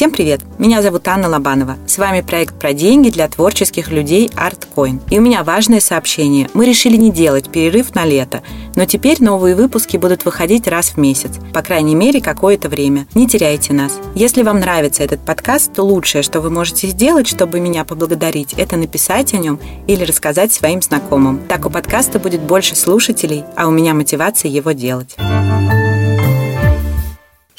Всем привет! Меня зовут Анна Лобанова. С вами проект про деньги для творческих людей ArtCoin. И у меня важное сообщение. Мы решили не делать перерыв на лето, но теперь новые выпуски будут выходить раз в месяц. По крайней мере, какое-то время. Не теряйте нас. Если вам нравится этот подкаст, то лучшее, что вы можете сделать, чтобы меня поблагодарить, это написать о нем или рассказать своим знакомым. Так у подкаста будет больше слушателей, а у меня мотивация его делать.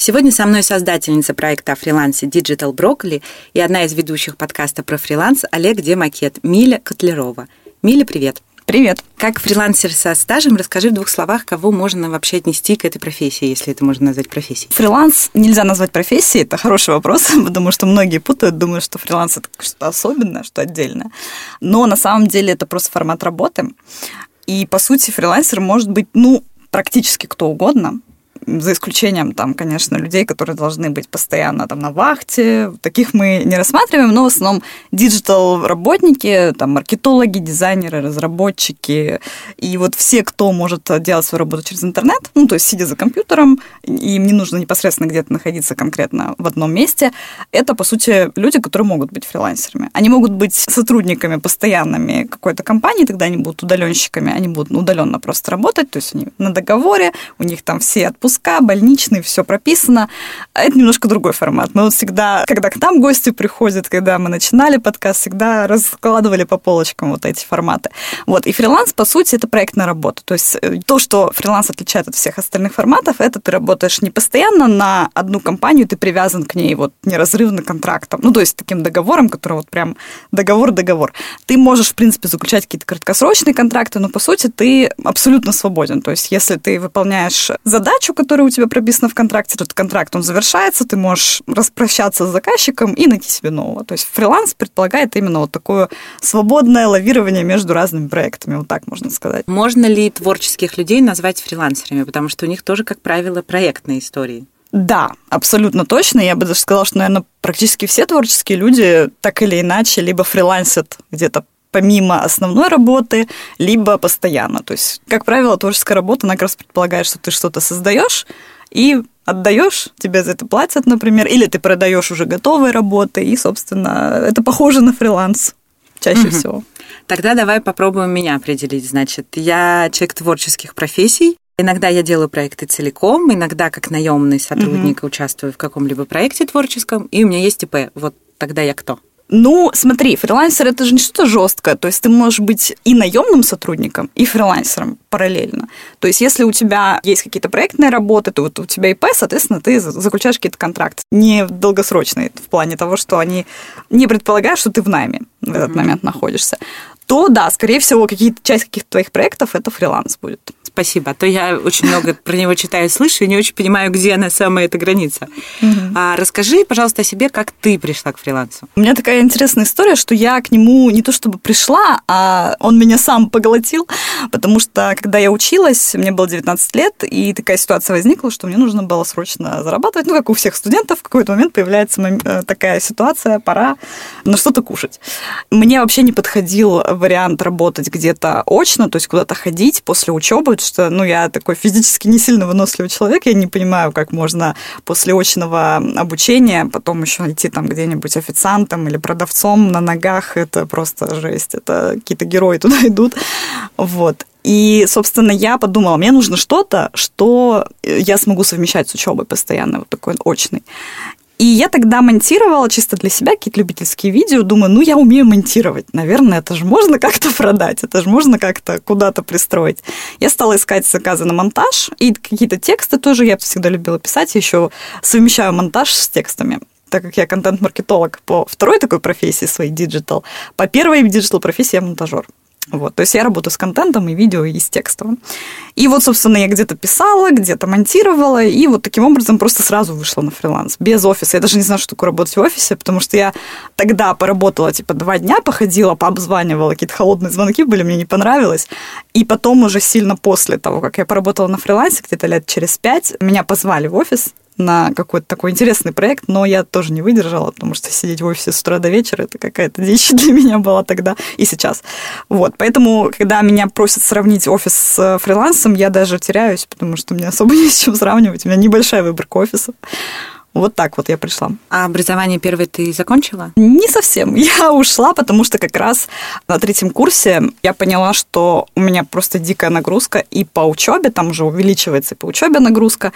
Сегодня со мной создательница проекта о фрилансе Digital Broccoli и одна из ведущих подкаста про фриланс Олег Демакет, Миля Котлерова. Миля, привет. Привет. Как фрилансер со стажем, расскажи в двух словах, кого можно вообще отнести к этой профессии, если это можно назвать профессией. Фриланс нельзя назвать профессией, это хороший вопрос, потому что многие путают, думают, что фриланс это что-то особенное, что отдельное. Но на самом деле это просто формат работы. И, по сути, фрилансер может быть, ну, практически кто угодно за исключением, там, конечно, людей, которые должны быть постоянно там на вахте. Таких мы не рассматриваем, но в основном диджитал-работники, там, маркетологи, дизайнеры, разработчики и вот все, кто может делать свою работу через интернет, ну, то есть сидя за компьютером, им не нужно непосредственно где-то находиться конкретно в одном месте, это, по сути, люди, которые могут быть фрилансерами. Они могут быть сотрудниками постоянными какой-то компании, тогда они будут удаленщиками, они будут удаленно просто работать, то есть они на договоре, у них там все отпуска отпуска, больничный, все прописано. Это немножко другой формат. Мы вот всегда, когда к нам гости приходят, когда мы начинали подкаст, всегда раскладывали по полочкам вот эти форматы. Вот. И фриланс, по сути, это проектная работа. То есть э, то, что фриланс отличает от всех остальных форматов, это ты работаешь не постоянно на одну компанию, ты привязан к ней вот неразрывно контрактом. Ну, то есть таким договором, который вот прям договор-договор. Ты можешь, в принципе, заключать какие-то краткосрочные контракты, но, по сути, ты абсолютно свободен. То есть если ты выполняешь задачу, который у тебя прописано в контракте, этот контракт, он завершается, ты можешь распрощаться с заказчиком и найти себе нового. То есть фриланс предполагает именно вот такое свободное лавирование между разными проектами, вот так можно сказать. Можно ли творческих людей назвать фрилансерами? Потому что у них тоже, как правило, проектные истории. Да, абсолютно точно. Я бы даже сказала, что, наверное, практически все творческие люди так или иначе либо фрилансят где-то помимо основной работы, либо постоянно. То есть, как правило, творческая работа, она как раз предполагает, что ты что-то создаешь и отдаешь, тебе за это платят, например, или ты продаешь уже готовые работы, и, собственно, это похоже на фриланс чаще угу. всего. Тогда давай попробуем меня определить. Значит, я человек творческих профессий. Иногда я делаю проекты целиком, иногда как наемный сотрудник угу. участвую в каком-либо проекте творческом, и у меня есть ИП. Вот тогда я кто? Ну, смотри, фрилансер это же не что-то жесткое. То есть ты можешь быть и наемным сотрудником, и фрилансером параллельно. То есть если у тебя есть какие-то проектные работы, то вот у тебя ИП, соответственно, ты заключаешь какие-то контракты. Не долгосрочные, в плане того, что они не предполагают, что ты в найме в этот mm-hmm. момент находишься. То да, скорее всего, какие-то часть каких-то твоих проектов это фриланс будет. Спасибо. А то я очень много про него читаю и слышу, и не очень понимаю, где она самая эта граница. А расскажи, пожалуйста, о себе, как ты пришла к фрилансу. У меня такая интересная история, что я к нему не то чтобы пришла, а он меня сам поглотил, потому что когда я училась, мне было 19 лет, и такая ситуация возникла, что мне нужно было срочно зарабатывать. Ну, как у всех студентов, в какой-то момент появляется э, такая ситуация, пора на что-то кушать. Мне вообще не подходил вариант работать где-то очно, то есть куда-то ходить после учебы, что, ну, я такой физически не сильно выносливый человек, я не понимаю, как можно после очного обучения потом еще идти там где-нибудь официантом или продавцом на ногах, это просто жесть, это какие-то герои туда идут, вот. И, собственно, я подумала, мне нужно что-то, что я смогу совмещать с учебой постоянно, вот такой очный. И я тогда монтировала чисто для себя какие-то любительские видео. Думаю, ну, я умею монтировать. Наверное, это же можно как-то продать, это же можно как-то куда-то пристроить. Я стала искать заказы на монтаж, и какие-то тексты тоже я всегда любила писать. Еще совмещаю монтаж с текстами так как я контент-маркетолог по второй такой профессии своей, digital, по первой digital профессии я монтажер. Вот, то есть я работаю с контентом и видео, и с текстовым. И вот, собственно, я где-то писала, где-то монтировала, и вот таким образом просто сразу вышла на фриланс, без офиса. Я даже не знаю, что такое работать в офисе, потому что я тогда поработала, типа, два дня, походила, пообзванивала, какие-то холодные звонки были, мне не понравилось. И потом уже сильно после того, как я поработала на фрилансе, где-то лет через пять, меня позвали в офис, на какой-то такой интересный проект, но я тоже не выдержала, потому что сидеть в офисе с утра до вечера это какая-то дичь для меня была тогда и сейчас. Вот, поэтому, когда меня просят сравнить офис с фрилансом, я даже теряюсь, потому что мне особо не с чем сравнивать, у меня небольшая выборка офисов. Вот так вот я пришла. А образование первое ты закончила? Не совсем. Я ушла, потому что как раз на третьем курсе я поняла, что у меня просто дикая нагрузка и по учебе, там уже увеличивается и по учебе нагрузка,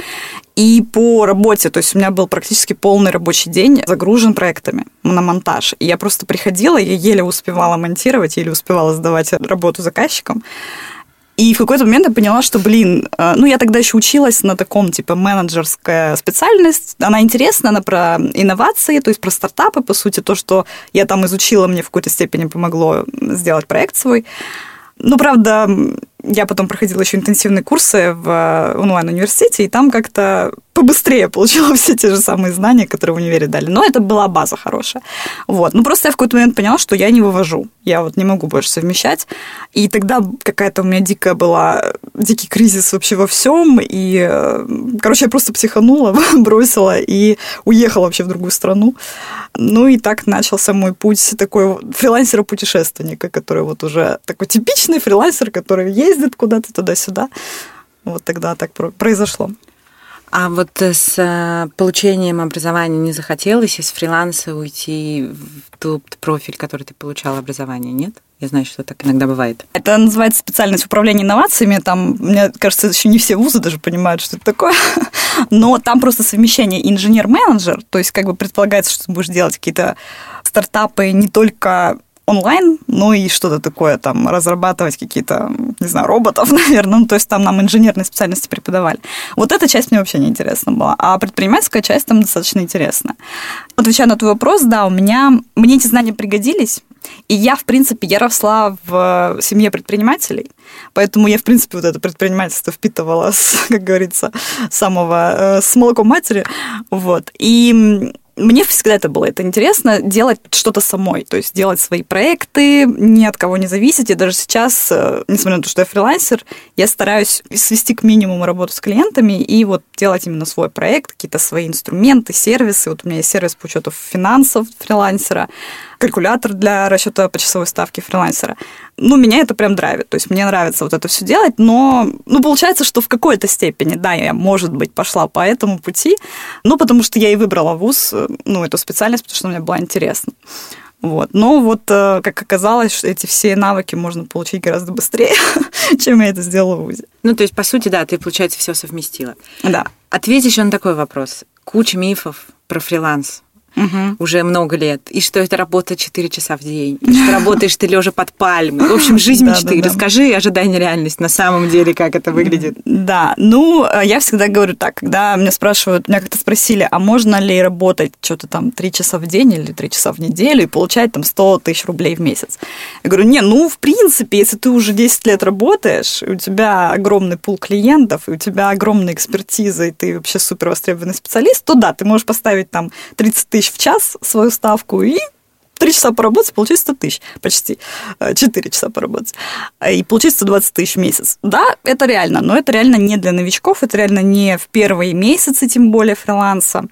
и по работе. То есть у меня был практически полный рабочий день загружен проектами на монтаж. И я просто приходила, я еле успевала монтировать, еле успевала сдавать работу заказчикам. И в какой-то момент я поняла, что, блин, э, ну, я тогда еще училась на таком, типа, менеджерская специальность. Она интересна, она про инновации, то есть про стартапы, по сути, то, что я там изучила, мне в какой-то степени помогло сделать проект свой. Ну, правда, я потом проходила еще интенсивные курсы в э, онлайн-университете, и там как-то побыстрее получила все те же самые знания, которые в универе дали. Но это была база хорошая. Вот. Ну, просто я в какой-то момент поняла, что я не вывожу. Я вот не могу больше совмещать. И тогда какая-то у меня дикая была, дикий кризис вообще во всем. И, э, короче, я просто психанула, бросила и уехала вообще в другую страну. Ну, и так начался мой путь такой фрилансера-путешественника, который вот уже такой типичный фрилансер, который ездит куда-то туда-сюда. Вот тогда так произошло. А вот с э, получением образования не захотелось из фриланса уйти в тот профиль, который ты получал образование, нет? Я знаю, что так иногда бывает. Это называется специальность управления инновациями. Там, мне кажется, еще не все вузы даже понимают, что это такое. Но там просто совмещение инженер-менеджер. То есть, как бы предполагается, что ты будешь делать какие-то стартапы не только онлайн, ну и что-то такое, там, разрабатывать какие-то, не знаю, роботов, наверное, ну, то есть там нам инженерные специальности преподавали. Вот эта часть мне вообще не интересна была, а предпринимательская часть там достаточно интересна. Отвечая на твой вопрос, да, у меня, мне эти знания пригодились, и я, в принципе, я росла в семье предпринимателей, поэтому я, в принципе, вот это предпринимательство впитывала, с, как говорится, самого, э, с молоком матери, вот. И мне всегда это было это интересно, делать что-то самой, то есть делать свои проекты, ни от кого не зависеть. И даже сейчас, э, несмотря на то, что я фрилансер, я стараюсь свести к минимуму работу с клиентами и вот делать именно свой проект, какие-то свои инструменты, сервисы. Вот у меня есть сервис по учету финансов фрилансера, калькулятор для расчета почасовой ставки фрилансера. Ну, меня это прям драйвит. То есть мне нравится вот это все делать, но, ну, получается, что в какой-то степени, да, я, может быть, пошла по этому пути, ну, потому что я и выбрала вуз, ну, эту специальность, потому что мне было интересно. Вот. Но вот, э, как оказалось, эти все навыки можно получить гораздо быстрее, чем я это сделала в ВУЗе. Ну, то есть, по сути, да, ты, получается, все совместила. Да. Ответь еще на такой вопрос. Куча мифов про фриланс угу. уже много лет, и что это работа 4 часа в день, и что работаешь ты лежа под пальмой. В общем, жизнь мечты. Расскажи ожидание реальность на самом деле, как это выглядит. Да, ну, э, я всегда говорю так, когда меня спрашивают, меня как-то спросили, а можно ли работать что-то там 3 часа в день или 3 часа в неделю и получать там 100 тысяч рублей в месяц? Я говорю, не, ну, в принципе, если ты уже 10 лет работаешь, у тебя огромный пул клиентов, и у тебя огромная экспертиза, и ты вообще супер востребованный специалист, то да, ты можешь поставить там 30 тысяч тысяч в час свою ставку и три часа поработать, получить 100 тысяч почти. 4 часа поработать. И получить 120 тысяч в месяц. Да, это реально, но это реально не для новичков, это реально не в первые месяцы, тем более фриланса.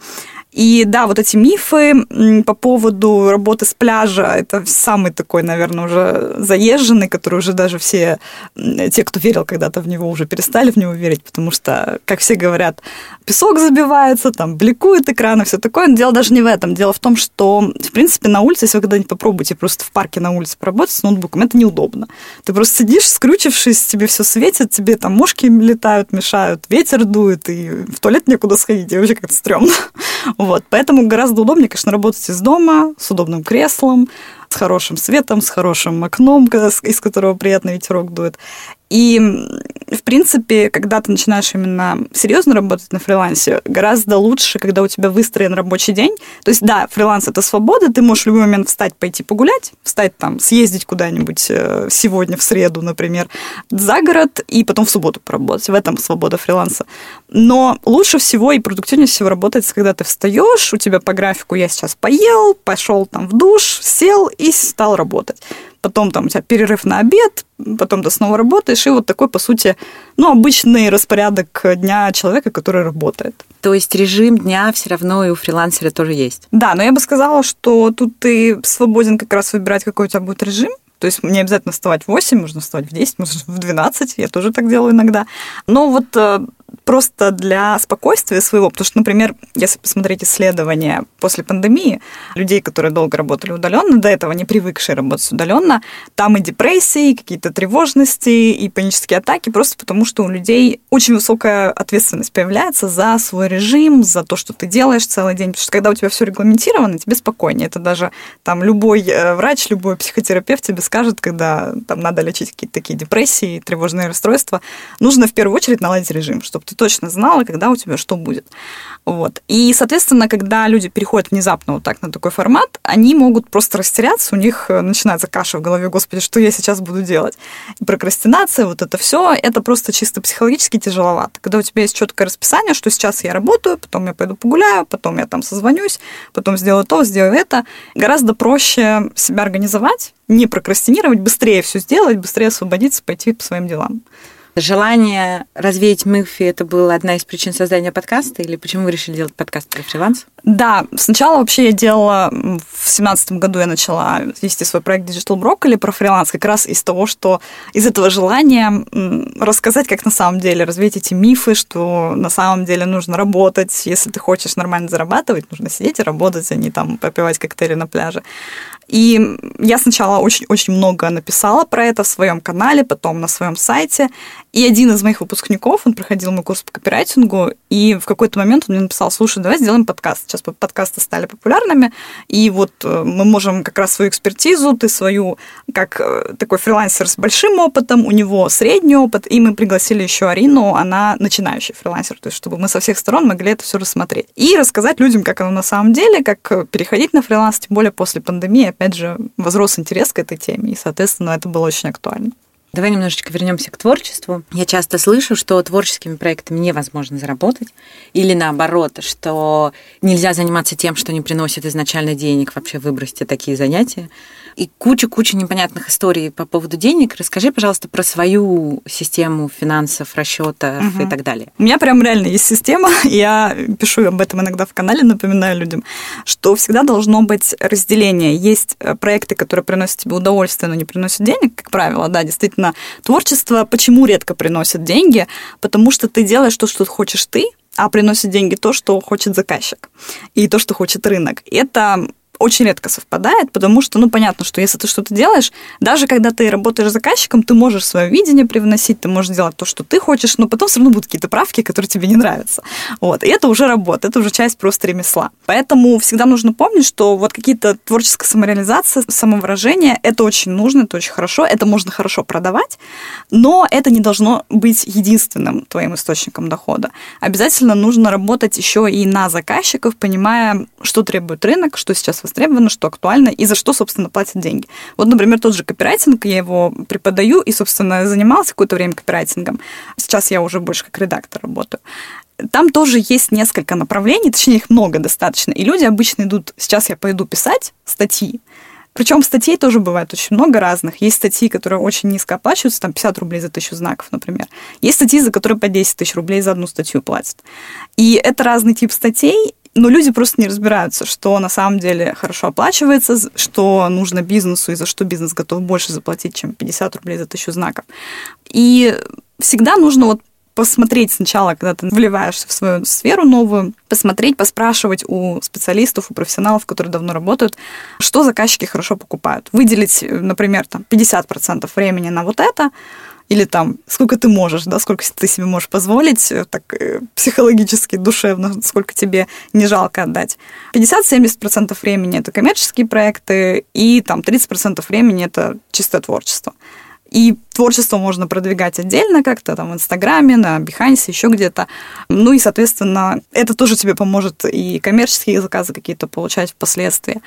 И да, вот эти мифы по поводу работы с пляжа, это самый такой, наверное, уже заезженный, который уже даже все, те, кто верил когда-то в него, уже перестали в него верить, потому что, как все говорят, песок забивается, там бликует экран и все такое. Но дело даже не в этом. Дело в том, что, в принципе, на улице, если вы когда-нибудь попробуете просто в парке на улице поработать с ноутбуком, это неудобно. Ты просто сидишь, скрючившись, тебе все светит, тебе там мошки летают, мешают, ветер дует, и в туалет некуда сходить, и вообще как-то стрёмно. Вот, поэтому гораздо удобнее, конечно, работать из дома, с удобным креслом, с хорошим светом, с хорошим окном, из которого приятный ветерок дует. И, в принципе, когда ты начинаешь именно серьезно работать на фрилансе, гораздо лучше, когда у тебя выстроен рабочий день. То есть, да, фриланс – это свобода, ты можешь в любой момент встать, пойти погулять, встать там, съездить куда-нибудь э, сегодня, в среду, например, за город, и потом в субботу поработать. В этом свобода фриланса. Но лучше всего и продуктивнее всего работать, когда ты встаешь, у тебя по графику «я сейчас поел», пошел там в душ, сел и стал работать потом там у тебя перерыв на обед, потом ты снова работаешь, и вот такой, по сути, ну, обычный распорядок дня человека, который работает. То есть режим дня все равно и у фрилансера тоже есть? Да, но я бы сказала, что тут ты свободен как раз выбирать, какой у тебя будет режим, то есть не обязательно вставать в 8, можно вставать в 10, можно в 12, я тоже так делаю иногда. Но вот э, просто для спокойствия своего, потому что, например, если посмотреть исследования после пандемии, людей, которые долго работали удаленно, до этого не привыкшие работать удаленно, там и депрессии, и какие-то тревожности, и панические атаки, просто потому что у людей очень высокая ответственность появляется за свой режим, за то, что ты делаешь целый день, потому что когда у тебя все регламентировано, тебе спокойнее. Это даже там любой э, врач, любой психотерапевт тебе скажет, когда там надо лечить какие-то такие депрессии, тревожные расстройства, нужно в первую очередь наладить режим, чтобы ты точно знала, когда у тебя что будет. Вот. И, соответственно, когда люди переходят внезапно вот так на такой формат, они могут просто растеряться, у них э, начинается каша в голове, господи, что я сейчас буду делать? И прокрастинация, вот это все, это просто чисто психологически тяжеловато. Когда у тебя есть четкое расписание, что сейчас я работаю, потом я пойду погуляю, потом я там созвонюсь, потом сделаю то, сделаю это, гораздо проще себя организовать, не прокрастинировать, быстрее все сделать, быстрее освободиться, пойти по своим делам. Желание развеять мифы – это была одна из причин создания подкаста? Или почему вы решили делать подкаст про фриланс? Да, сначала вообще я делала, в семнадцатом году я начала вести свой проект Digital Broccoli про фриланс, как раз из того, что из этого желания рассказать, как на самом деле, развеять эти мифы, что на самом деле нужно работать, если ты хочешь нормально зарабатывать, нужно сидеть и работать, а не там попивать коктейли на пляже. И я сначала очень-очень много написала про это в своем канале, потом на своем сайте. И один из моих выпускников, он проходил мой курс по копирайтингу, и в какой-то момент он мне написал, слушай, давай сделаем подкаст. Сейчас подкасты стали популярными, и вот э, мы можем как раз свою экспертизу, ты свою, как э, такой фрилансер с большим опытом, у него средний опыт, и мы пригласили еще Арину, она начинающий фрилансер, то есть чтобы мы со всех сторон могли это все рассмотреть. И рассказать людям, как оно на самом деле, как переходить на фриланс, тем более после пандемии, опять же, возрос интерес к этой теме, и, соответственно, это было очень актуально. Давай немножечко вернемся к творчеству. Я часто слышу, что творческими проектами невозможно заработать, или наоборот, что нельзя заниматься тем, что не приносит изначально денег, вообще выбросьте такие занятия и куча-куча непонятных историй по поводу денег. Расскажи, пожалуйста, про свою систему финансов, расчетов угу. и так далее. У меня прям реально есть система. Я пишу об этом иногда в канале, напоминаю людям, что всегда должно быть разделение. Есть э, проекты, которые приносят тебе удовольствие, но не приносят денег, как правило, да, действительно. Творчество почему редко приносит деньги? Потому что ты делаешь то, что хочешь ты, а приносит деньги то, что хочет заказчик и то, что хочет рынок. Это очень редко совпадает, потому что, ну, понятно, что если ты что-то делаешь, даже когда ты работаешь заказчиком, ты можешь свое видение привносить, ты можешь делать то, что ты хочешь, но потом все равно будут какие-то правки, которые тебе не нравятся. Вот. И это уже работа, это уже часть просто ремесла. Поэтому всегда нужно помнить, что вот какие-то творческая самореализация, самовыражение, это очень нужно, это очень хорошо, это можно хорошо продавать, но это не должно быть единственным твоим источником дохода. Обязательно нужно работать еще и на заказчиков, понимая, что требует рынок, что сейчас востребовано, что актуально и за что, собственно, платят деньги. Вот, например, тот же копирайтинг, я его преподаю и, собственно, занималась какое-то время копирайтингом. Сейчас я уже больше как редактор работаю там тоже есть несколько направлений, точнее их много достаточно. И люди обычно идут, сейчас я пойду писать статьи, причем статей тоже бывает очень много разных. Есть статьи, которые очень низко оплачиваются, там 50 рублей за тысячу знаков, например. Есть статьи, за которые по 10 тысяч рублей за одну статью платят. И это разный тип статей, но люди просто не разбираются, что на самом деле хорошо оплачивается, что нужно бизнесу и за что бизнес готов больше заплатить, чем 50 рублей за тысячу знаков. И всегда нужно вот посмотреть сначала, когда ты вливаешься в свою сферу новую, посмотреть, поспрашивать у специалистов, у профессионалов, которые давно работают, что заказчики хорошо покупают. Выделить, например, там 50% времени на вот это, или там, сколько ты можешь, да, сколько ты себе можешь позволить, э, так э, психологически, душевно, сколько тебе не жалко отдать. 50-70% времени это коммерческие проекты, и там 30% времени это чистое творчество. И творчество можно продвигать отдельно как-то, там, в Инстаграме, на Behance, еще где-то. Ну и, соответственно, это тоже тебе поможет и коммерческие заказы какие-то получать впоследствии.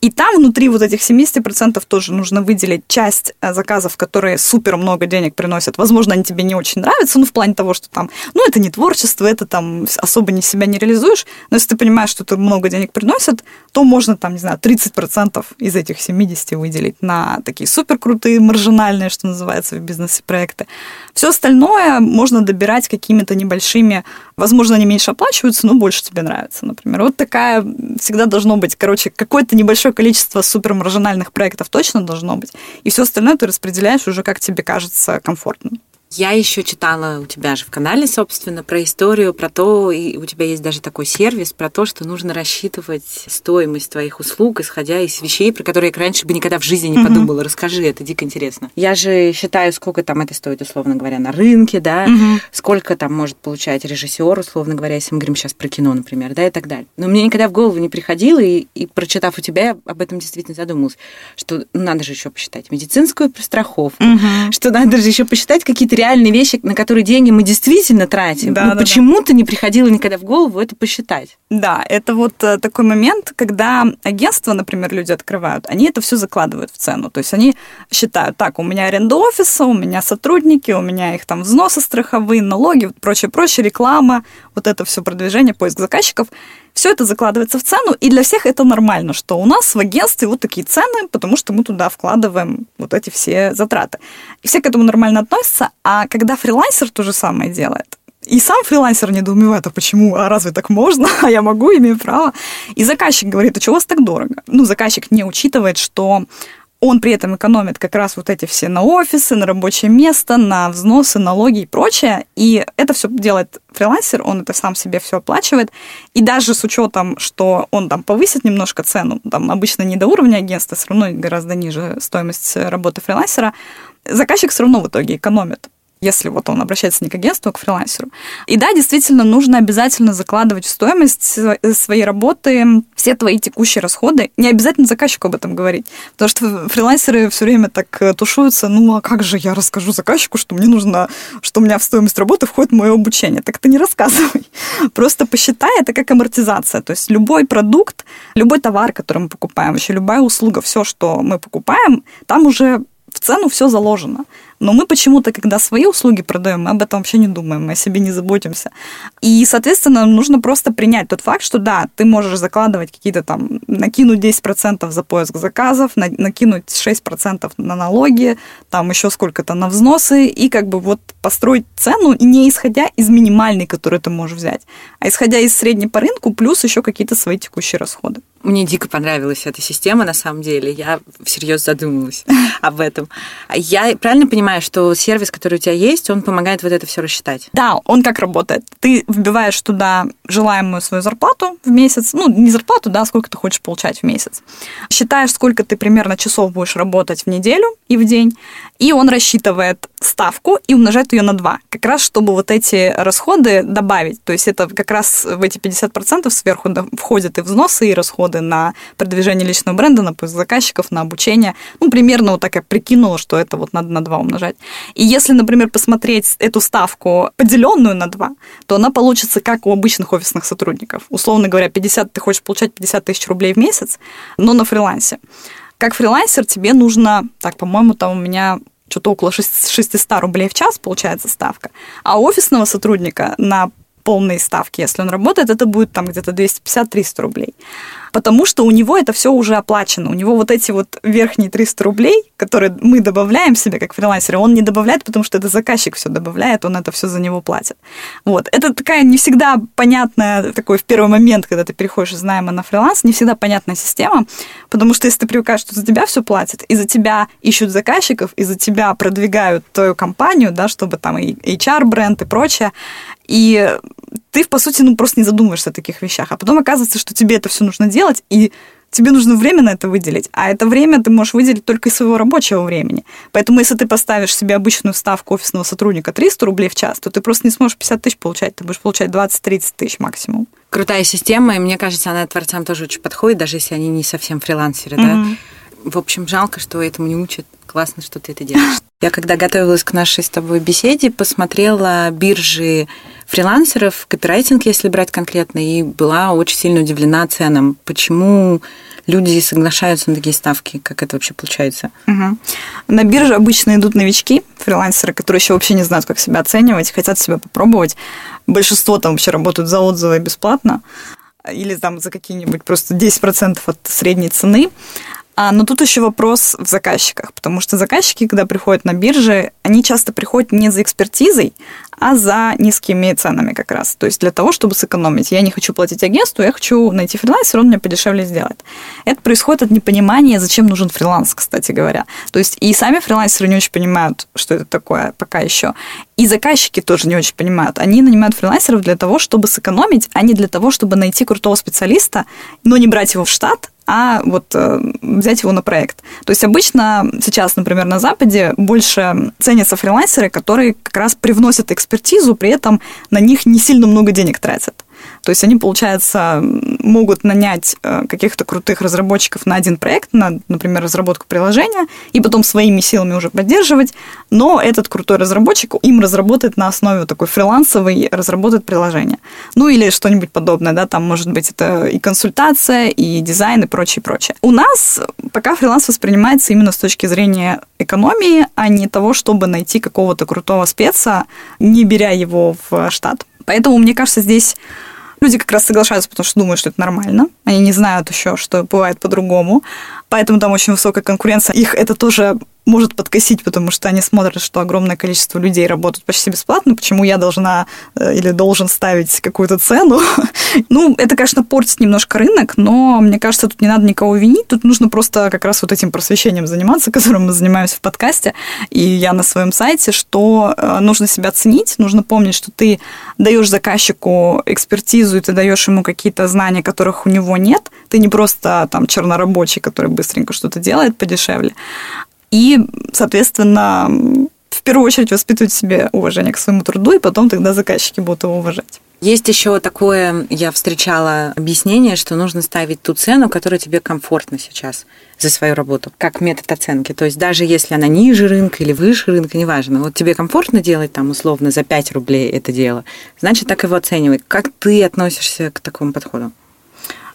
И там внутри вот этих 70% тоже нужно выделить часть э, заказов, которые супер много денег приносят. Возможно, они тебе не очень нравятся, ну, в плане того, что там, ну, это не творчество, это там особо не себя не реализуешь. Но если ты понимаешь, что это много денег приносит, то можно там, не знаю, 30% из этих 70 выделить на такие супер крутые, маржинальные, что называется, в бизнесе проекты. Все остальное можно добирать какими-то небольшими, возможно, они меньше оплачиваются, но больше тебе нравится, например. Вот такая всегда должно быть, короче, какое-то небольшое количество супермаржинальных проектов точно должно быть, и все остальное ты распределяешь уже как тебе кажется комфортно. Я еще читала у тебя же в канале, собственно, про историю, про то, и у тебя есть даже такой сервис, про то, что нужно рассчитывать стоимость твоих услуг, исходя из вещей, про которые я раньше бы никогда в жизни не подумала. Расскажи, это дико интересно. Я же считаю, сколько там это стоит, условно говоря, на рынке, да, сколько там может получать режиссер, условно говоря, если мы говорим сейчас про кино, например, да, и так далее. Но мне никогда в голову не приходило, и, и прочитав у тебя, я об этом действительно задумалась, что ну, надо же еще посчитать медицинскую страховку, что надо же еще посчитать какие-то реальные вещи, на которые деньги мы действительно тратим. Да, ну, да, почему-то не приходило никогда в голову это посчитать. Да, это вот э, такой момент, когда агентства, например, люди открывают, они это все закладывают в цену. То есть они считают, так, у меня аренда офиса, у меня сотрудники, у меня их там взносы страховые, налоги, прочее, прочее, реклама, вот это все продвижение, поиск заказчиков. Все это закладывается в цену, и для всех это нормально, что у нас в агентстве вот такие цены, потому что мы туда вкладываем вот эти все затраты. И все к этому нормально относятся, а когда фрилансер то же самое делает, и сам фрилансер недоумевает, а почему, а разве так можно, а я могу, имею право. И заказчик говорит, а что у вас так дорого? Ну, заказчик не учитывает, что он при этом экономит как раз вот эти все на офисы, на рабочее место, на взносы, налоги и прочее. И это все делает фрилансер, он это сам себе все оплачивает. И даже с учетом, что он там повысит немножко цену, там обычно не до уровня агентства, все равно гораздо ниже стоимость работы фрилансера, заказчик все равно в итоге экономит если вот он обращается не к агентству, а к фрилансеру. И да, действительно, нужно обязательно закладывать в стоимость своей работы все твои текущие расходы. Не обязательно заказчику об этом говорить, потому что фрилансеры все время так э, тушуются, ну а как же я расскажу заказчику, что мне нужно, что у меня в стоимость работы входит мое обучение. Так ты не рассказывай. Просто посчитай это как амортизация. То есть любой продукт, любой товар, который мы покупаем, вообще любая услуга, все, что мы покупаем, там уже в цену все заложено. Но мы почему-то, когда свои услуги продаем, мы об этом вообще не думаем, мы о себе не заботимся. И, соответственно, нужно просто принять тот факт, что да, ты можешь закладывать какие-то там, накинуть 10% за поиск заказов, накинуть 6% на налоги, там еще сколько-то на взносы, и как бы вот построить цену не исходя из минимальной, которую ты можешь взять, а исходя из средней по рынку, плюс еще какие-то свои текущие расходы. Мне дико понравилась эта система, на самом деле. Я всерьез задумалась об этом. Я правильно понимаю, что сервис, который у тебя есть, он помогает вот это все рассчитать? Да, он как работает? Ты вбиваешь туда желаемую свою зарплату в месяц, ну, не зарплату, да, сколько ты хочешь получать в месяц. Считаешь, сколько ты примерно часов будешь работать в неделю и в день, и он рассчитывает ставку и умножает ее на 2, как раз чтобы вот эти расходы добавить. То есть это как раз в эти 50% сверху входят и взносы, и расходы на продвижение личного бренда, на поиск заказчиков, на обучение. Ну, примерно вот так я прикинула, что это вот надо на 2 умножать. И если, например, посмотреть эту ставку, поделенную на 2, то она получится как у обычных офисных сотрудников. Условно говоря, 50, ты хочешь получать 50 тысяч рублей в месяц, но на фрилансе. Как фрилансер тебе нужно, так, по-моему, там у меня что-то около 600 рублей в час получается ставка, а офисного сотрудника на полной ставки, если он работает, это будет там где-то 250-300 рублей потому что у него это все уже оплачено. У него вот эти вот верхние 300 рублей, которые мы добавляем себе как фрилансеры, он не добавляет, потому что это заказчик все добавляет, он это все за него платит. Вот. Это такая не всегда понятная, такой в первый момент, когда ты переходишь из найма на фриланс, не всегда понятная система, потому что если ты привыкаешь, что за тебя все платят, и за тебя ищут заказчиков, и за тебя продвигают твою компанию, да, чтобы там и HR-бренд и прочее, и ты, по сути, ну, просто не задумываешься о таких вещах. А потом оказывается, что тебе это все нужно делать, и тебе нужно время на это выделить, а это время ты можешь выделить только из своего рабочего времени. Поэтому если ты поставишь себе обычную ставку офисного сотрудника 300 рублей в час, то ты просто не сможешь 50 тысяч получать, ты будешь получать 20-30 тысяч максимум. Крутая система, и мне кажется, она творцам тоже очень подходит, даже если они не совсем фрилансеры, mm-hmm. да. В общем, жалко, что этому не учат. Классно, что ты это делаешь. Я когда готовилась к нашей с тобой беседе, посмотрела биржи фрилансеров, копирайтинг, если брать конкретно, и была очень сильно удивлена ценам. Почему люди соглашаются на такие ставки? Как это вообще получается? Угу. На бирже обычно идут новички, фрилансеры, которые еще вообще не знают, как себя оценивать, хотят себя попробовать. Большинство там вообще работают за отзывы бесплатно или там за какие-нибудь просто 10% от средней цены. А, но тут еще вопрос в заказчиках, потому что заказчики, когда приходят на биржи, они часто приходят не за экспертизой, а за низкими ценами как раз. То есть для того, чтобы сэкономить. Я не хочу платить агентству, я хочу найти фрилансера, он мне подешевле сделает. Это происходит от непонимания, зачем нужен фриланс, кстати говоря. То есть и сами фрилансеры не очень понимают, что это такое пока еще. И заказчики тоже не очень понимают. Они нанимают фрилансеров для того, чтобы сэкономить, а не для того, чтобы найти крутого специалиста, но не брать его в штат, а вот э, взять его на проект. То есть обычно сейчас, например, на Западе больше ценятся фрилансеры, которые как раз привносят экспертизу, при этом на них не сильно много денег тратят. То есть они, получается, могут нанять э, каких-то крутых разработчиков на один проект, на, например, разработку приложения, и потом своими силами уже поддерживать, но этот крутой разработчик им разработает на основе такой фрилансовой, разработает приложение. Ну или что-нибудь подобное, да, там может быть это и консультация, и дизайн, и прочее, прочее. У нас пока фриланс воспринимается именно с точки зрения экономии, а не того, чтобы найти какого-то крутого спеца, не беря его в штат. Поэтому, мне кажется, здесь люди как раз соглашаются, потому что думают, что это нормально. Они не знают еще, что бывает по-другому. Поэтому там очень высокая конкуренция. Их это тоже может подкосить, потому что они смотрят, что огромное количество людей работают почти бесплатно, почему я должна э, или должен ставить какую-то цену. ну, это, конечно, портит немножко рынок, но мне кажется, тут не надо никого винить, тут нужно просто как раз вот этим просвещением заниматься, которым мы занимаемся в подкасте, и я на своем сайте, что э, нужно себя ценить, нужно помнить, что ты даешь заказчику экспертизу, и ты даешь ему какие-то знания, которых у него нет, ты не просто там чернорабочий, который быстренько что-то делает подешевле, и, соответственно, в первую очередь воспитывать в себе уважение к своему труду, и потом тогда заказчики будут его уважать. Есть еще такое, я встречала объяснение, что нужно ставить ту цену, которая тебе комфортна сейчас за свою работу, как метод оценки. То есть даже если она ниже рынка или выше рынка, неважно, вот тебе комфортно делать там условно за 5 рублей это дело, значит так его оценивай. Как ты относишься к такому подходу?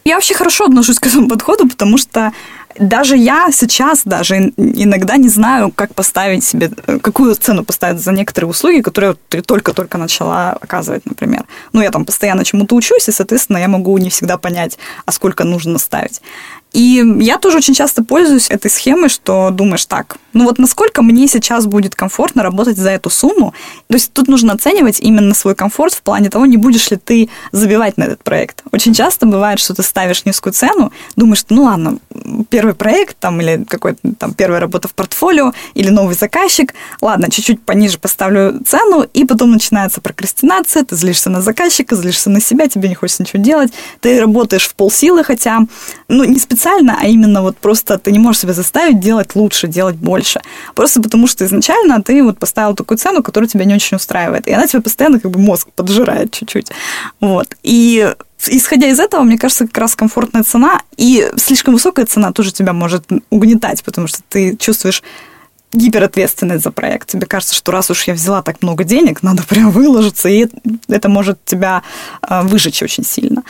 Я вообще хорошо отношусь к этому подходу, потому что даже я сейчас даже иногда не знаю, как поставить себе, какую цену поставить за некоторые услуги, которые ты только-только начала оказывать, например. Ну, я там постоянно чему-то учусь, и, соответственно, я могу не всегда понять, а сколько нужно ставить. И я тоже очень часто пользуюсь этой схемой, что думаешь так, ну вот насколько мне сейчас будет комфортно работать за эту сумму. То есть тут нужно оценивать именно свой комфорт в плане того, не будешь ли ты забивать на этот проект. Очень часто бывает, что ты ставишь низкую цену, думаешь, ну ладно, первый проект там или какой-то там первая работа в портфолио или новый заказчик, ладно, чуть-чуть пониже поставлю цену, и потом начинается прокрастинация, ты злишься на заказчика, злишься на себя, тебе не хочется ничего делать, ты работаешь в полсилы, хотя, ну, не специально специально, а именно вот просто ты не можешь себя заставить делать лучше, делать больше. Просто потому что изначально ты вот поставил такую цену, которая тебя не очень устраивает. И она тебе постоянно как бы мозг поджирает чуть-чуть. Вот. И исходя из этого, мне кажется, как раз комфортная цена и слишком высокая цена тоже тебя может угнетать, потому что ты чувствуешь гиперответственность за проект. Тебе кажется, что раз уж я взяла так много денег, надо прям выложиться, и это может тебя а, выжечь очень сильно.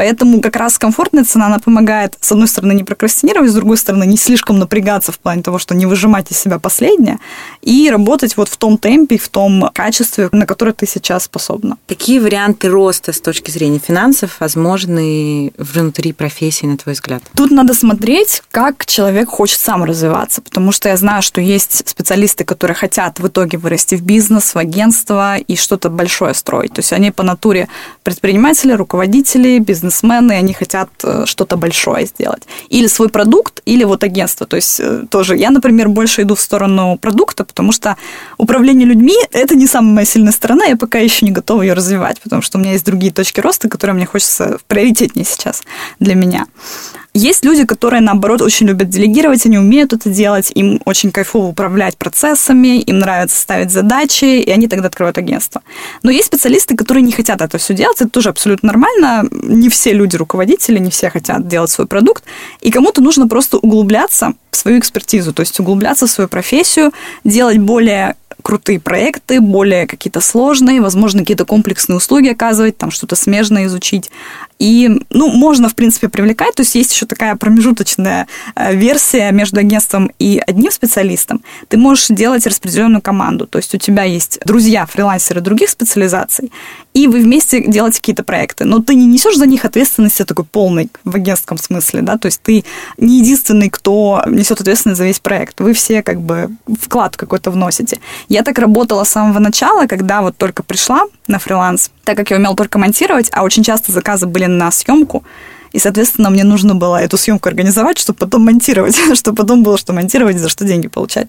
Поэтому как раз комфортная цена, она помогает, с одной стороны, не прокрастинировать, с другой стороны, не слишком напрягаться в плане того, что не выжимать из себя последнее, и работать вот в том темпе, в том качестве, на которое ты сейчас способна. Какие варианты роста с точки зрения финансов возможны внутри профессии, на твой взгляд? Тут надо смотреть, как человек хочет сам развиваться, потому что я знаю, что есть специалисты, которые хотят в итоге вырасти в бизнес, в агентство и что-то большое строить. То есть они по натуре предприниматели, руководители, бизнес бизнесмены, они хотят э, что-то большое сделать. Или свой продукт, или вот агентство. То есть э, тоже я, например, больше иду в сторону продукта, потому что управление людьми – это не самая моя сильная сторона, я пока еще не готова ее развивать, потому что у меня есть другие точки роста, которые мне хочется в приоритетнее сейчас для меня. Есть люди, которые, наоборот, очень любят делегировать, они умеют это делать, им очень кайфово управлять процессами, им нравится ставить задачи, и они тогда открывают агентство. Но есть специалисты, которые не хотят это все делать, это тоже абсолютно нормально. Не все люди руководители, не все хотят делать свой продукт, и кому-то нужно просто углубляться в свою экспертизу, то есть углубляться в свою профессию, делать более крутые проекты, более какие-то сложные, возможно, какие-то комплексные услуги оказывать, там что-то смежное изучить. И, ну, можно, в принципе, привлекать. То есть есть еще такая промежуточная э, версия между агентством и одним специалистом. Ты можешь делать распределенную команду. То есть у тебя есть друзья, фрилансеры других специализаций, и вы вместе делаете какие-то проекты. Но ты не несешь за них ответственности такой полной в агентском смысле, да, то есть ты не единственный, кто несет ответственность за весь проект. Вы все как бы вклад какой-то вносите. Я так работала с самого начала, когда вот только пришла на фриланс, так как я умела только монтировать, а очень часто заказы были на съемку, и, соответственно, мне нужно было эту съемку организовать, чтобы потом монтировать, чтобы потом было что монтировать, за что деньги получать.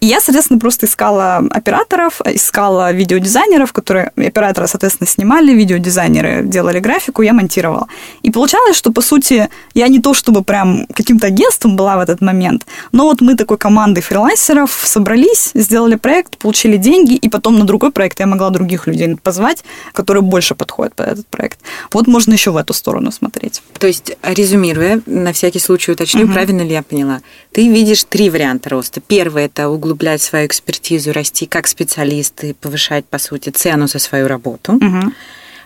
И я, соответственно, просто искала операторов, искала видеодизайнеров, которые операторы, соответственно, снимали, видеодизайнеры делали графику, я монтировала. И получалось, что, по сути, я не то чтобы прям каким-то агентством была в этот момент, но вот мы такой командой фрилансеров собрались, сделали проект, получили деньги, и потом на другой проект я могла других людей позвать, которые больше подходят под этот проект. Вот можно еще в эту сторону смотреть. То есть, резюмируя, на всякий случай уточню, угу. правильно ли я поняла? Ты видишь три варианта роста. Первый – это углублять свою экспертизу, расти как специалист и повышать, по сути, цену за свою работу. Угу.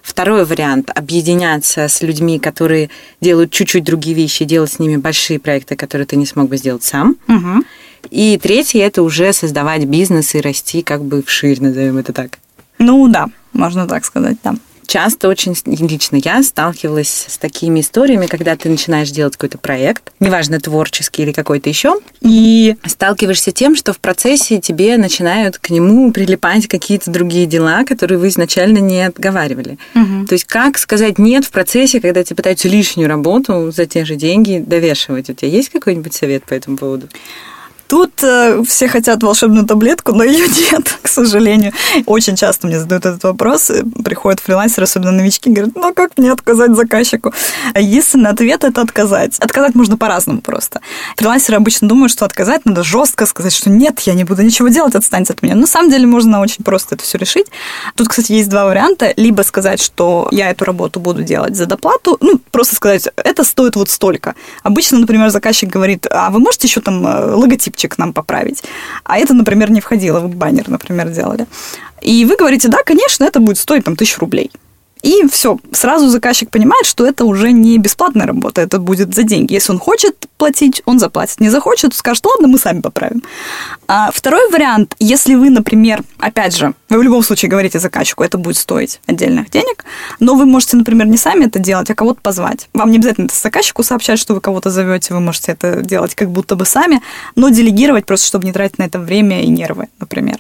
Второй вариант – объединяться с людьми, которые делают чуть-чуть другие вещи, делать с ними большие проекты, которые ты не смог бы сделать сам. Угу. И третий – это уже создавать бизнес и расти как бы вширь, назовем это так. Ну да, можно так сказать, да часто очень лично я сталкивалась с такими историями, когда ты начинаешь делать какой-то проект, неважно, творческий или какой-то еще, и сталкиваешься тем, что в процессе тебе начинают к нему прилипать какие-то другие дела, которые вы изначально не отговаривали. Угу. То есть как сказать нет в процессе, когда тебе пытаются лишнюю работу за те же деньги довешивать? У тебя есть какой-нибудь совет по этому поводу? Тут э, все хотят волшебную таблетку, но ее нет, к сожалению. Очень часто мне задают этот вопрос. Приходят фрилансеры, особенно новички, говорят, ну как мне отказать заказчику? Единственный ответ – это отказать. Отказать можно по-разному просто. Фрилансеры обычно думают, что отказать надо жестко сказать, что нет, я не буду ничего делать, отстаньте от меня. Но на самом деле можно очень просто это все решить. Тут, кстати, есть два варианта. Либо сказать, что я эту работу буду делать за доплату, ну, просто сказать, это стоит вот столько. Обычно, например, заказчик говорит, а вы можете еще там э, логотип чик нам поправить. А это, например, не входило, вы баннер, например, делали. И вы говорите, да, конечно, это будет стоить там тысячу рублей. И все, сразу заказчик понимает, что это уже не бесплатная работа, это будет за деньги. Если он хочет платить, он заплатит. Не захочет, скажет, ладно, мы сами поправим. А второй вариант, если вы, например, опять же, вы в любом случае говорите заказчику, это будет стоить отдельных денег, но вы можете, например, не сами это делать, а кого-то позвать. Вам не обязательно это заказчику сообщать, что вы кого-то зовете, вы можете это делать как будто бы сами, но делегировать просто, чтобы не тратить на это время и нервы, например.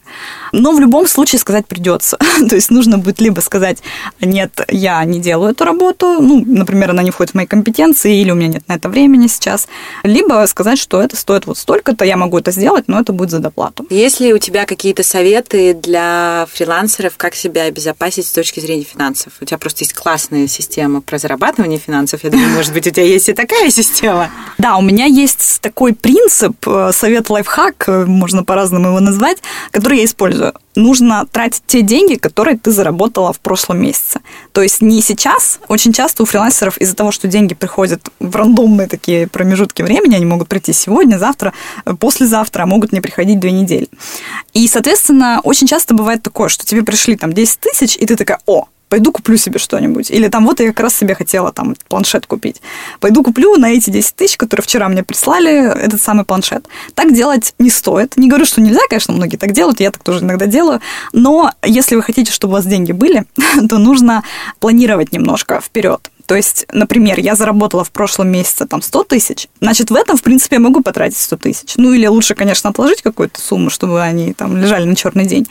Но в любом случае сказать придется. То есть нужно будет либо сказать, нет, я не делаю эту работу, ну, например, она не входит в мои компетенции, или у меня нет на это времени сейчас, либо сказать, что это стоит вот столько-то, я могу это сделать, но это будет за доплату. Есть ли у тебя какие-то советы для фрилансеров, как себя обезопасить с точки зрения финансов? У тебя просто есть классная система про зарабатывание финансов, я думаю, может быть, у тебя есть и такая система. Да, у меня есть такой принцип, э, совет лайфхак, э, можно по-разному его назвать, который я использую нужно тратить те деньги, которые ты заработала в прошлом месяце. То есть не сейчас. Очень часто у фрилансеров из-за того, что деньги приходят в рандомные такие промежутки времени, они могут прийти сегодня, завтра, э, послезавтра, а могут не приходить две недели. И, соответственно, очень часто бывает такое, что тебе пришли там 10 тысяч, и ты такая, о, пойду куплю себе что-нибудь. Или там вот я как раз себе хотела там планшет купить. Пойду куплю на эти 10 тысяч, которые вчера мне прислали, этот самый планшет. Так делать не стоит. Не говорю, что нельзя, конечно, многие так делают, я так тоже иногда делаю. Но если вы хотите, чтобы у вас деньги были, то нужно планировать немножко вперед. То есть, например, я заработала в прошлом месяце там 100 тысяч, значит, в этом, в принципе, я могу потратить 100 тысяч. Ну, или лучше, конечно, отложить какую-то сумму, чтобы они там лежали на черный день.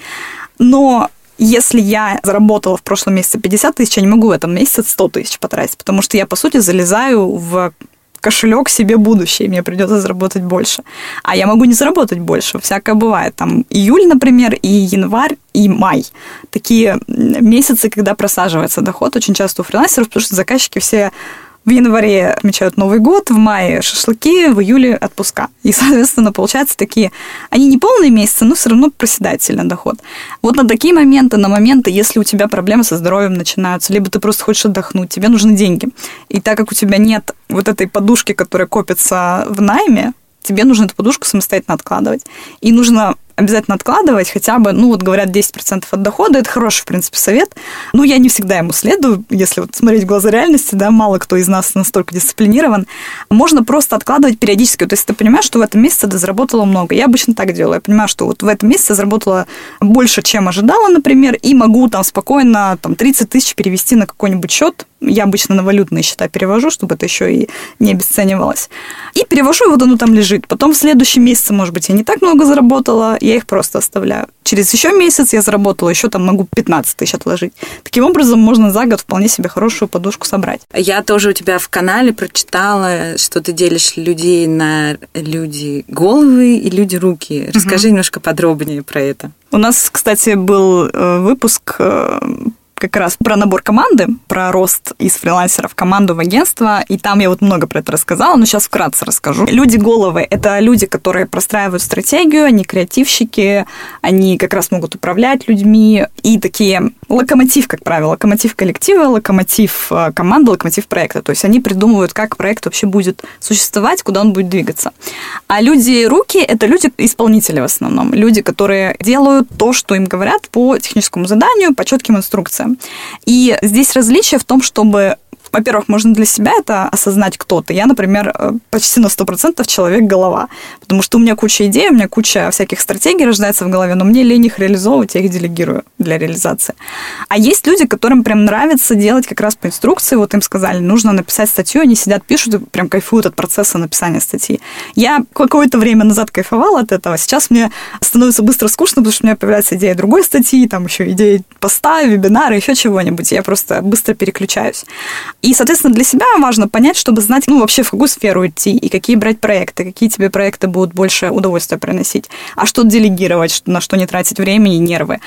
Но если я заработала в прошлом месяце 50 тысяч, я не могу в этом месяце 100 тысяч потратить, потому что я, по сути, залезаю в кошелек себе будущее, мне придется заработать больше. А я могу не заработать больше, всякое бывает. Там июль, например, и январь, и май. Такие месяцы, когда просаживается доход очень часто у фрилансеров, потому что заказчики все в январе отмечают Новый год, в мае шашлыки, в июле отпуска. И, соответственно, получается такие, они не полные месяцы, но все равно проседает сильно доход. Вот на такие моменты, на моменты, если у тебя проблемы со здоровьем начинаются, либо ты просто хочешь отдохнуть, тебе нужны деньги. И так как у тебя нет вот этой подушки, которая копится в найме, тебе нужно эту подушку самостоятельно откладывать. И нужно обязательно откладывать хотя бы, ну вот говорят, 10% от дохода. Это хороший, в принципе, совет. Ну, я не всегда ему следую, если вот смотреть в глаза реальности, да, мало кто из нас настолько дисциплинирован. Можно просто откладывать периодически. То есть ты понимаешь, что в этом месяце ты заработала много. Я обычно так делаю. Я понимаю, что вот в этом месяце заработала больше, чем ожидала, например, и могу там спокойно там 30 тысяч перевести на какой-нибудь счет, я обычно на валютные счета перевожу, чтобы это еще и не обесценивалось. И перевожу, и вот оно там лежит. Потом в следующем месяце, может быть, я не так много заработала, я их просто оставляю. Через еще месяц я заработала, еще там могу 15 тысяч отложить. Таким образом, можно за год вполне себе хорошую подушку собрать. Я тоже у тебя в канале прочитала, что ты делишь людей на люди головы и люди руки. Расскажи угу. немножко подробнее про это. У нас, кстати, был э, выпуск э, как раз про набор команды, про рост из фрилансеров в команду в агентство, и там я вот много про это рассказала, но сейчас вкратце расскажу. Люди-головы — это люди, которые простраивают стратегию, они креативщики, они как раз могут управлять людьми, и такие локомотив, как правило, локомотив коллектива, локомотив э, команды, локомотив проекта. То есть они придумывают, как проект вообще будет существовать, куда он будет двигаться. А люди-руки — это люди-исполнители в основном, люди, которые делают то, что им говорят по техническому заданию, по четким инструкциям. И здесь различие в том, чтобы во-первых, можно для себя это осознать кто-то. Я, например, э, почти на 100% человек-голова, потому что у меня куча идей, у меня куча всяких стратегий рождается в голове, но мне лень их реализовывать, я их делегирую для реализации. А есть люди, которым прям нравится делать как раз по инструкции, вот им сказали, нужно написать статью, они сидят, пишут и прям кайфуют от процесса написания статьи. Я какое-то время назад кайфовала от этого, сейчас мне становится быстро скучно, потому что у меня появляется идея другой статьи, там еще идеи поста, вебинара, еще чего-нибудь, я просто быстро переключаюсь. И, соответственно, для себя важно понять, чтобы знать, ну, вообще в какую сферу идти, и какие брать проекты, какие тебе проекты будут больше удовольствия приносить, а что делегировать, на что не тратить время и нервы.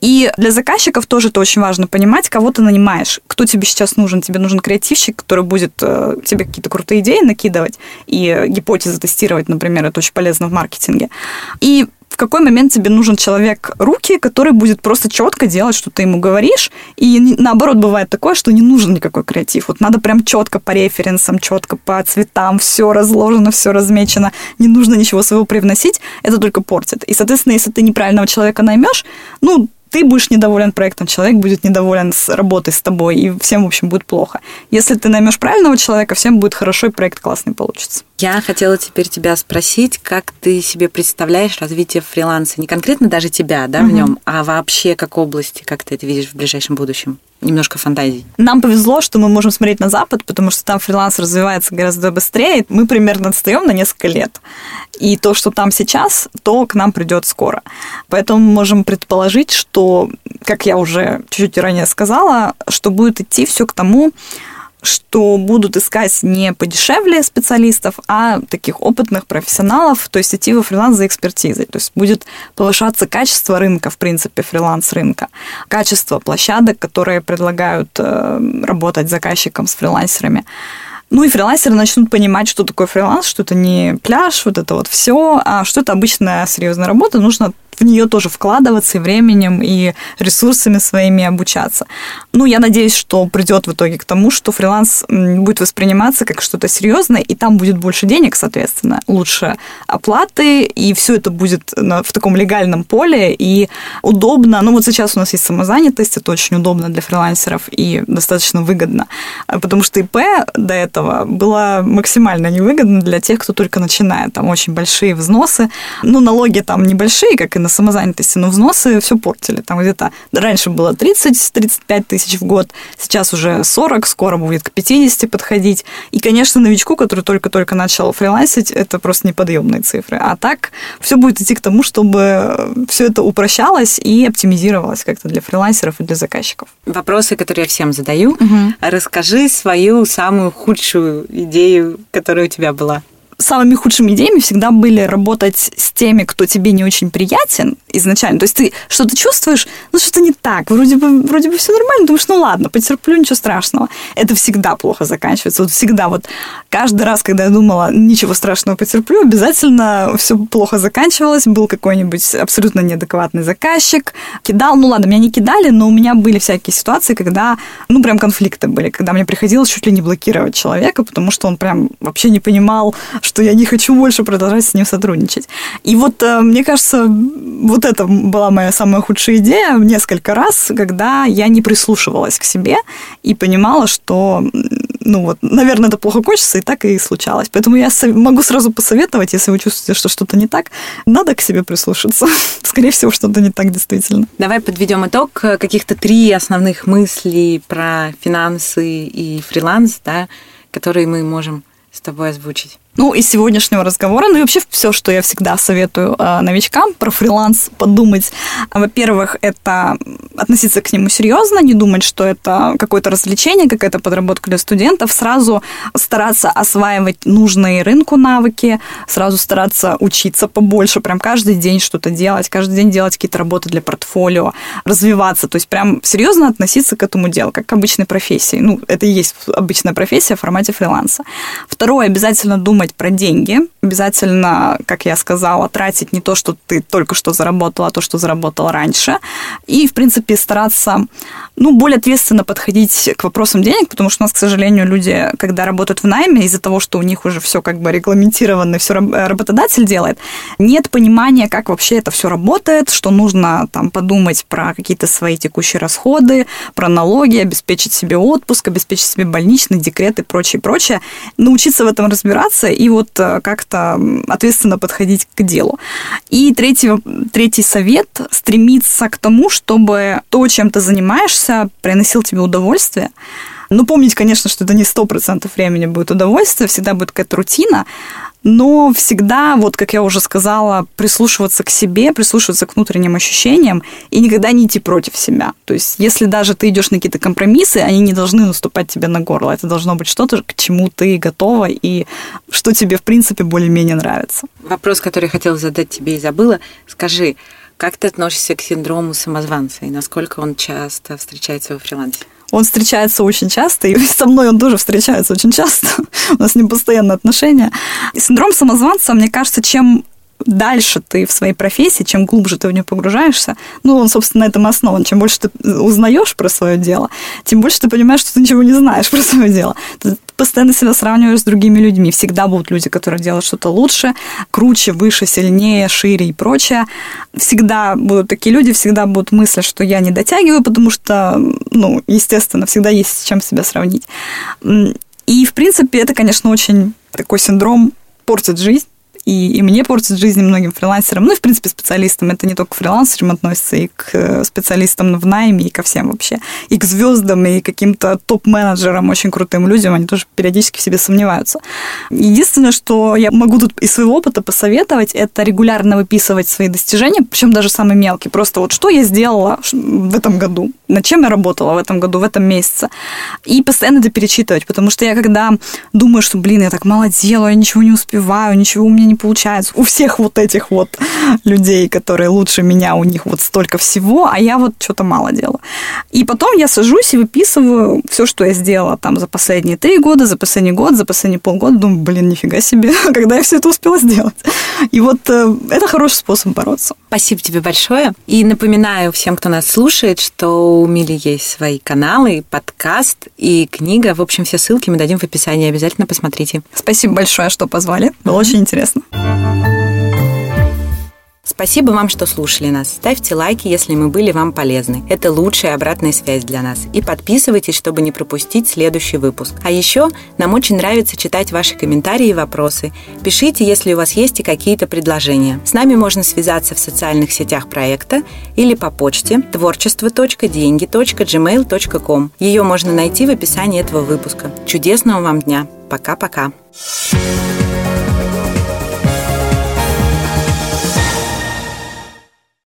И для заказчиков тоже это очень важно понимать, кого ты нанимаешь, кто тебе сейчас нужен. Тебе нужен креативщик, который будет э, тебе какие-то крутые идеи накидывать и гипотезы тестировать, например, это очень полезно в маркетинге. И какой момент тебе нужен человек руки, который будет просто четко делать, что ты ему говоришь. И наоборот, бывает такое, что не нужен никакой креатив. Вот надо прям четко по референсам, четко по цветам, все разложено, все размечено. Не нужно ничего своего привносить, это только портит. И, соответственно, если ты неправильного человека наймешь, ну, ты будешь недоволен проектом, человек будет недоволен с работой с тобой, и всем, в общем, будет плохо. Если ты наймешь правильного человека, всем будет хорошо, и проект классный получится. Я хотела теперь тебя спросить, как ты себе представляешь развитие фриланса? Не конкретно даже тебя, да, угу. в нем, а вообще как области, как ты это видишь в ближайшем будущем? немножко фантазий. Нам повезло, что мы можем смотреть на Запад, потому что там фриланс развивается гораздо быстрее. Мы примерно отстаем на несколько лет. И то, что там сейчас, то к нам придет скоро. Поэтому мы можем предположить, что, как я уже чуть-чуть ранее сказала, что будет идти все к тому, что будут искать не подешевле специалистов, а таких опытных профессионалов, то есть идти во фриланс за экспертизой. То есть будет повышаться качество рынка, в принципе, фриланс-рынка, качество площадок, которые предлагают э, работать заказчикам с фрилансерами. Ну и фрилансеры начнут понимать, что такое фриланс, что это не пляж, вот это вот все, а что это обычная серьезная работа, нужно в нее тоже вкладываться и временем, и ресурсами своими обучаться. Ну, я надеюсь, что придет в итоге к тому, что фриланс будет восприниматься как что-то серьезное, и там будет больше денег, соответственно, лучше оплаты, и все это будет в таком легальном поле, и удобно. Ну, вот сейчас у нас есть самозанятость, это очень удобно для фрилансеров и достаточно выгодно, потому что ИП до этого было максимально невыгодно для тех, кто только начинает. Там очень большие взносы, ну, налоги там небольшие, как и на самозанятости, но взносы все портили. Там где-то раньше было 30-35 тысяч в год, сейчас уже 40, скоро будет к 50 подходить. И, конечно, новичку, который только-только начал фрилансить, это просто неподъемные цифры. А так все будет идти к тому, чтобы все это упрощалось и оптимизировалось как-то для фрилансеров и для заказчиков. Вопросы, которые я всем задаю. Угу. Расскажи свою самую худшую идею, которая у тебя была самыми худшими идеями всегда были работать с теми, кто тебе не очень приятен изначально. То есть ты что-то чувствуешь, ну что-то не так, вроде бы, вроде бы все нормально, думаешь, ну ладно, потерплю, ничего страшного. Это всегда плохо заканчивается. Вот всегда вот каждый раз, когда я думала, ничего страшного потерплю, обязательно все плохо заканчивалось, был какой-нибудь абсолютно неадекватный заказчик, кидал, ну ладно, меня не кидали, но у меня были всякие ситуации, когда, ну прям конфликты были, когда мне приходилось чуть ли не блокировать человека, потому что он прям вообще не понимал, что я не хочу больше продолжать с ним сотрудничать. И вот, э, мне кажется, вот это была моя самая худшая идея несколько раз, когда я не прислушивалась к себе и понимала, что, ну вот, наверное, это плохо кончится, и так и случалось. Поэтому я могу сразу посоветовать, если вы чувствуете, что что-то не так, надо к себе прислушаться. Скорее всего, что-то не так действительно. Давай подведем итог. Каких-то три основных мыслей про финансы и фриланс, да, которые мы можем с тобой озвучить. Ну, из сегодняшнего разговора, ну и вообще все, что я всегда советую э, новичкам про фриланс подумать. Во-первых, это относиться к нему серьезно, не думать, что это какое-то развлечение, какая-то подработка для студентов, сразу стараться осваивать нужные рынку навыки, сразу стараться учиться побольше, прям каждый день что-то делать, каждый день делать какие-то работы для портфолио, развиваться, то есть прям серьезно относиться к этому делу, как к обычной профессии. Ну, это и есть обычная профессия в формате фриланса. Второе, обязательно думать думать про деньги. Обязательно, как я сказала, тратить не то, что ты только что заработала, а то, что заработала раньше. И, в принципе, стараться ну, более ответственно подходить к вопросам денег, потому что у нас, к сожалению, люди, когда работают в найме, из-за того, что у них уже все как бы регламентировано, все работодатель делает, нет понимания, как вообще это все работает, что нужно там подумать про какие-то свои текущие расходы, про налоги, обеспечить себе отпуск, обеспечить себе больничный, декрет и прочее, прочее. Научиться в этом разбираться и вот э, как-то ответственно подходить к делу. И третий, третий совет – стремиться к тому, чтобы то, чем ты занимаешься, приносил тебе удовольствие, ну, помнить, конечно, что это не сто процентов времени будет удовольствие, всегда будет какая-то рутина, но всегда, вот как я уже сказала, прислушиваться к себе, прислушиваться к внутренним ощущениям и никогда не идти против себя. То есть, если даже ты идешь на какие-то компромиссы, они не должны наступать тебе на горло. Это должно быть что-то, к чему ты готова и что тебе, в принципе, более-менее нравится. Вопрос, который я хотела задать тебе и забыла. Скажи, как ты относишься к синдрому самозванца и насколько он часто встречается во фрилансе? Он встречается очень часто, и со мной он тоже встречается очень часто. У нас ним постоянные отношения. И синдром самозванца, мне кажется, чем дальше ты в своей профессии, чем глубже ты в нее погружаешься, ну, он, собственно, на этом основан. Чем больше ты узнаешь про свое дело, тем больше ты понимаешь, что ты ничего не знаешь про свое дело. Ты постоянно себя сравниваешь с другими людьми. Всегда будут люди, которые делают что-то лучше, круче, выше, сильнее, шире и прочее. Всегда будут такие люди, всегда будут мысли, что я не дотягиваю, потому что, ну, естественно, всегда есть с чем себя сравнить. И, в принципе, это, конечно, очень такой синдром портит жизнь, и, и мне портит жизнь многим фрилансерам, ну и, в принципе, специалистам. Это не только к фрилансерам относится, и к э, специалистам в найме, и ко всем вообще. И к звездам, и каким-то топ-менеджерам, очень крутым людям, они тоже периодически в себе сомневаются. Единственное, что я могу тут из своего опыта посоветовать, это регулярно выписывать свои достижения, причем даже самые мелкие. Просто вот что я сделала в этом году, над чем я работала в этом году, в этом месяце. И постоянно это перечитывать, потому что я когда думаю, что, блин, я так мало делаю, я ничего не успеваю, ничего у меня не получается. У всех вот этих вот людей, которые лучше меня, у них вот столько всего, а я вот что-то мало делаю. И потом я сажусь и выписываю все, что я сделала там за последние три года, за последний год, за последние полгода. Думаю, блин, нифига себе, когда я все это успела сделать. И вот э, это хороший способ бороться. Спасибо тебе большое. И напоминаю всем, кто нас слушает, что у Мили есть свои каналы, подкаст и книга. В общем, все ссылки мы дадим в описании. Обязательно посмотрите. Спасибо большое, что позвали. Было mm-hmm. очень интересно. Спасибо вам, что слушали нас. Ставьте лайки, если мы были вам полезны. Это лучшая обратная связь для нас. И подписывайтесь, чтобы не пропустить следующий выпуск. А еще нам очень нравится читать ваши комментарии и вопросы. Пишите, если у вас есть и какие-то предложения. С нами можно связаться в социальных сетях проекта или по почте творчество.деньги.gmail.com. Ее можно найти в описании этого выпуска. Чудесного вам дня! Пока-пока!